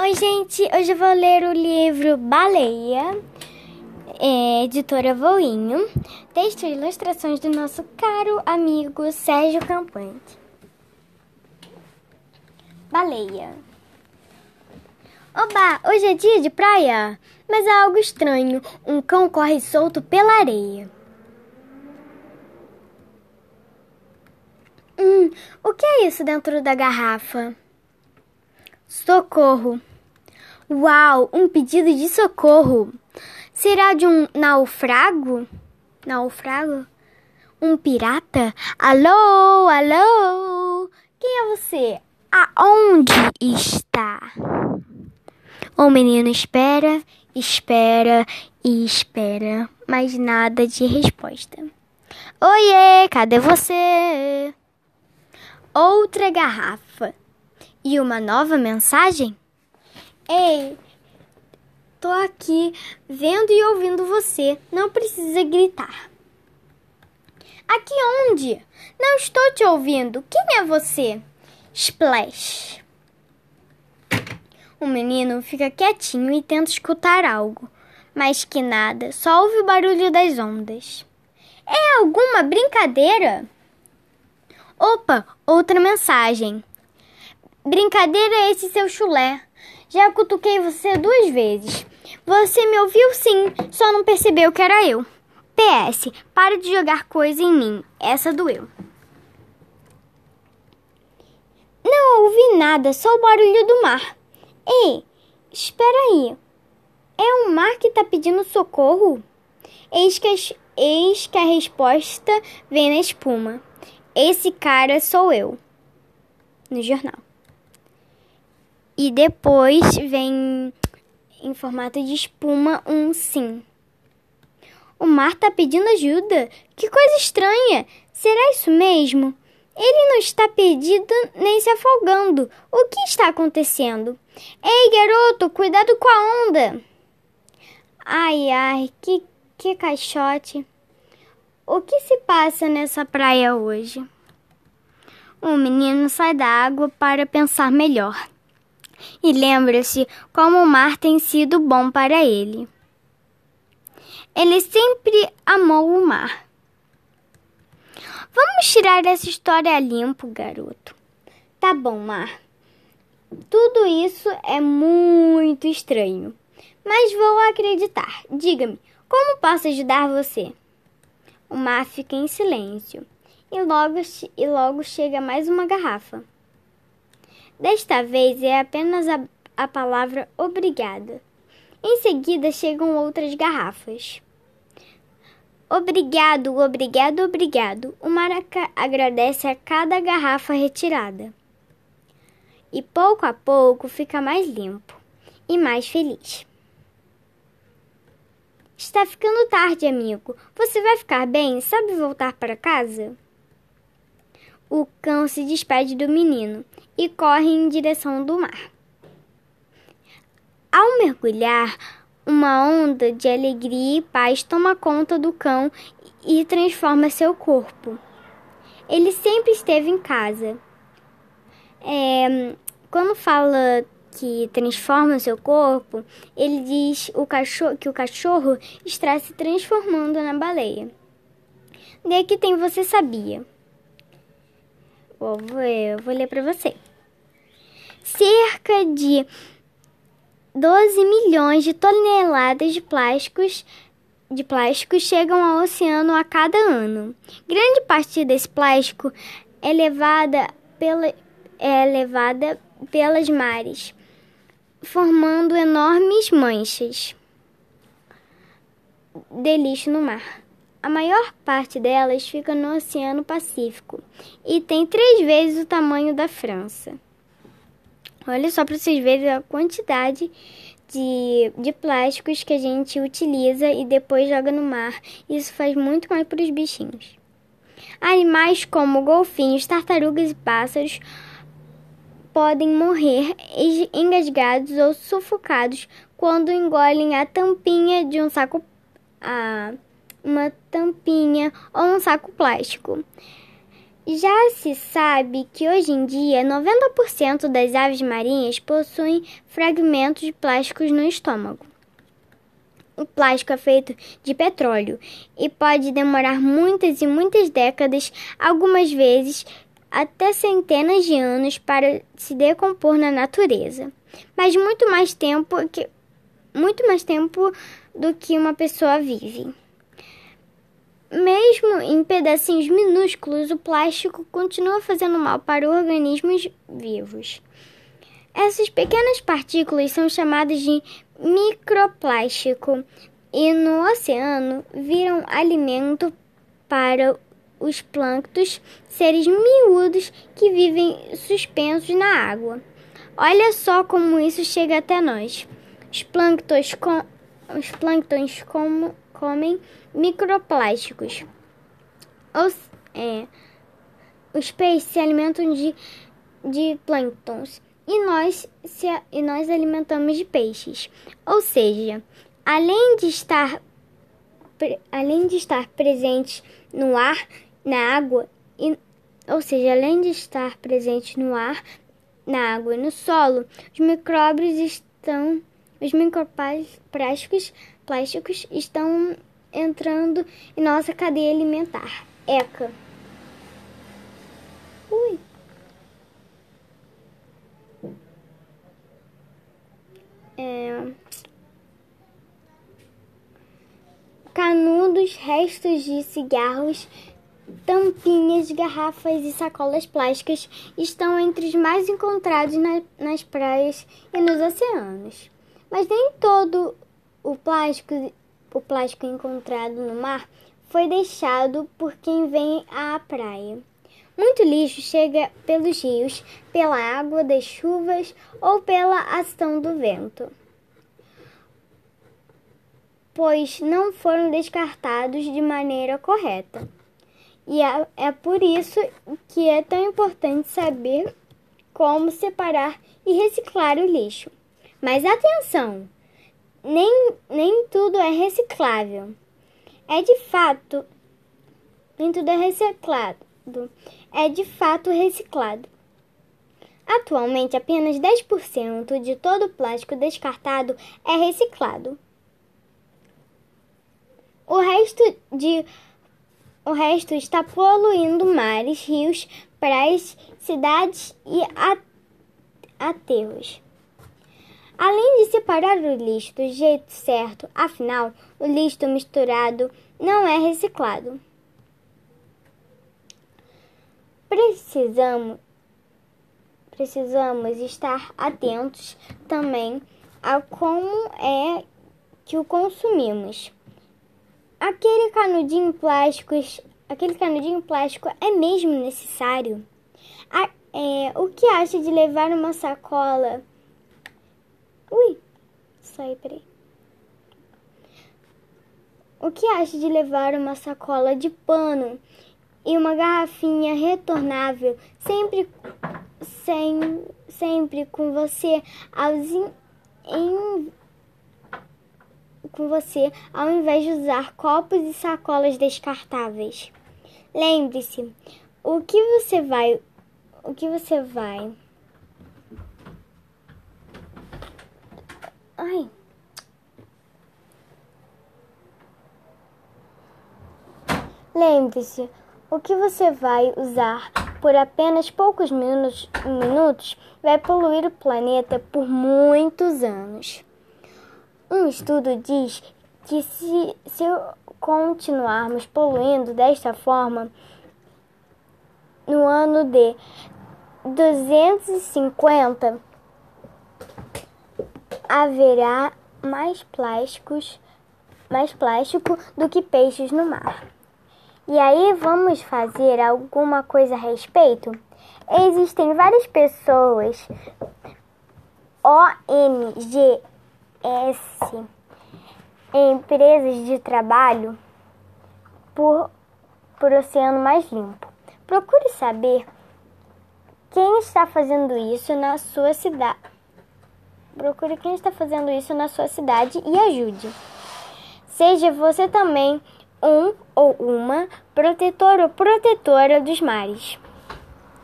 Oi, gente! Hoje eu vou ler o livro Baleia, é, editora Voinho, texto e ilustrações do nosso caro amigo Sérgio Campante. Baleia. Oba, hoje é dia de praia, mas há algo estranho. Um cão corre solto pela areia. Hum, o que é isso dentro da garrafa? Socorro! Uau, um pedido de socorro! Será de um naufrago? Naufrago? Um pirata? Alô, alô? Quem é você? Aonde está? O menino espera, espera e espera, mas nada de resposta. Oiê, cadê você? Outra garrafa. E uma nova mensagem? Ei, tô aqui vendo e ouvindo você. Não precisa gritar. Aqui onde? Não estou te ouvindo. Quem é você? Splash. O menino fica quietinho e tenta escutar algo, mas que nada, só ouve o barulho das ondas. É alguma brincadeira? Opa, outra mensagem. Brincadeira é esse seu chulé. Já cutuquei você duas vezes. Você me ouviu sim, só não percebeu que era eu. PS, para de jogar coisa em mim. Essa doeu. Não ouvi nada, só o barulho do mar. Ei, espera aí. É o mar que tá pedindo socorro? Eis que, a, eis que a resposta vem na espuma. Esse cara sou eu. No jornal. E depois vem em formato de espuma um sim. O mar tá pedindo ajuda? Que coisa estranha! Será isso mesmo? Ele não está perdido nem se afogando. O que está acontecendo? Ei, garoto, cuidado com a onda! Ai, ai, que, que caixote! O que se passa nessa praia hoje? O menino sai da água para pensar melhor e lembra-se como o mar tem sido bom para ele. Ele sempre amou o mar. Vamos tirar essa história limpo, garoto. Tá bom, mar. Tudo isso é muito estranho, mas vou acreditar. Diga-me, como posso ajudar você? O mar fica em silêncio e logo, e logo chega mais uma garrafa. Desta vez é apenas a, a palavra obrigada. Em seguida chegam outras garrafas. Obrigado, obrigado, obrigado. O Maraca agradece a cada garrafa retirada. E pouco a pouco fica mais limpo e mais feliz. Está ficando tarde, amigo. Você vai ficar bem? Sabe voltar para casa? O cão se despede do menino e corre em direção do mar. Ao mergulhar, uma onda de alegria e paz toma conta do cão e transforma seu corpo. Ele sempre esteve em casa. É, quando fala que transforma seu corpo, ele diz o cachorro, que o cachorro está se transformando na baleia. Daqui tem você sabia. Vou, vou, vou ler para você. Cerca de 12 milhões de toneladas de plásticos de plástico chegam ao oceano a cada ano. Grande parte desse plástico é levada, pela, é levada pelas mares, formando enormes manchas de lixo no mar. A maior parte delas fica no Oceano Pacífico e tem três vezes o tamanho da França. Olha só para vocês verem a quantidade de, de plásticos que a gente utiliza e depois joga no mar. Isso faz muito mal para os bichinhos. Animais como golfinhos, tartarugas e pássaros podem morrer engasgados ou sufocados quando engolem a tampinha de um saco. Uma tampinha ou um saco plástico. Já se sabe que hoje em dia 90% das aves marinhas possuem fragmentos de plásticos no estômago. O plástico é feito de petróleo e pode demorar muitas e muitas décadas, algumas vezes até centenas de anos, para se decompor na natureza. Mas muito mais tempo que muito mais tempo do que uma pessoa vive. Mesmo em pedacinhos minúsculos, o plástico continua fazendo mal para organismos vivos. Essas pequenas partículas são chamadas de microplástico e no oceano viram alimento para os plânctons, seres miúdos que vivem suspensos na água. Olha só como isso chega até nós. Os plânctons, com, os plânctons como, comem microplásticos. Os, é, os peixes se alimentam de, de plânctons e nós, se, e nós alimentamos de peixes. Ou seja, além de estar, além de estar presentes no ar, na água, e, ou seja, além de estar presente no ar, na água e no solo, os micróbios estão, os microplásticos plásticos estão entrando em nossa cadeia alimentar. ECA. Ui. É... Canudos, restos de cigarros, tampinhas, garrafas e sacolas plásticas estão entre os mais encontrados na, nas praias e nos oceanos. Mas nem todo o plástico o plástico encontrado no mar foi deixado por quem vem à praia. Muito lixo chega pelos rios, pela água das chuvas ou pela ação do vento, pois não foram descartados de maneira correta. E é, é por isso que é tão importante saber como separar e reciclar o lixo. Mas atenção! Nem, nem tudo é reciclável. É de fato, nem tudo é reciclado. É de fato reciclado. Atualmente, apenas 10% de todo o plástico descartado é reciclado. O resto, de, o resto está poluindo mares, rios, praias, cidades e aterros. Separar o lixo do jeito certo, afinal, o lixo misturado não é reciclado. Precisamos, precisamos estar atentos também a como é que o consumimos. Aquele canudinho plástico, aquele canudinho plástico é mesmo necessário? A, é, o que acha de levar uma sacola Ui, sai, peraí. O que acha de levar uma sacola de pano e uma garrafinha retornável sempre, sem, sempre com você aos in, com você ao invés de usar copos e sacolas descartáveis? Lembre-se, o que você vai o que você vai Ai. Lembre-se, o que você vai usar por apenas poucos minutos, minutos vai poluir o planeta por muitos anos. Um estudo diz que se, se continuarmos poluindo desta forma, no ano de 250 haverá mais plásticos, mais plástico do que peixes no mar. E aí vamos fazer alguma coisa a respeito? Existem várias pessoas ONGs, empresas de trabalho por, por oceano mais limpo. Procure saber quem está fazendo isso na sua cidade Procure quem está fazendo isso na sua cidade e ajude. Seja você também um ou uma protetor ou protetora dos mares.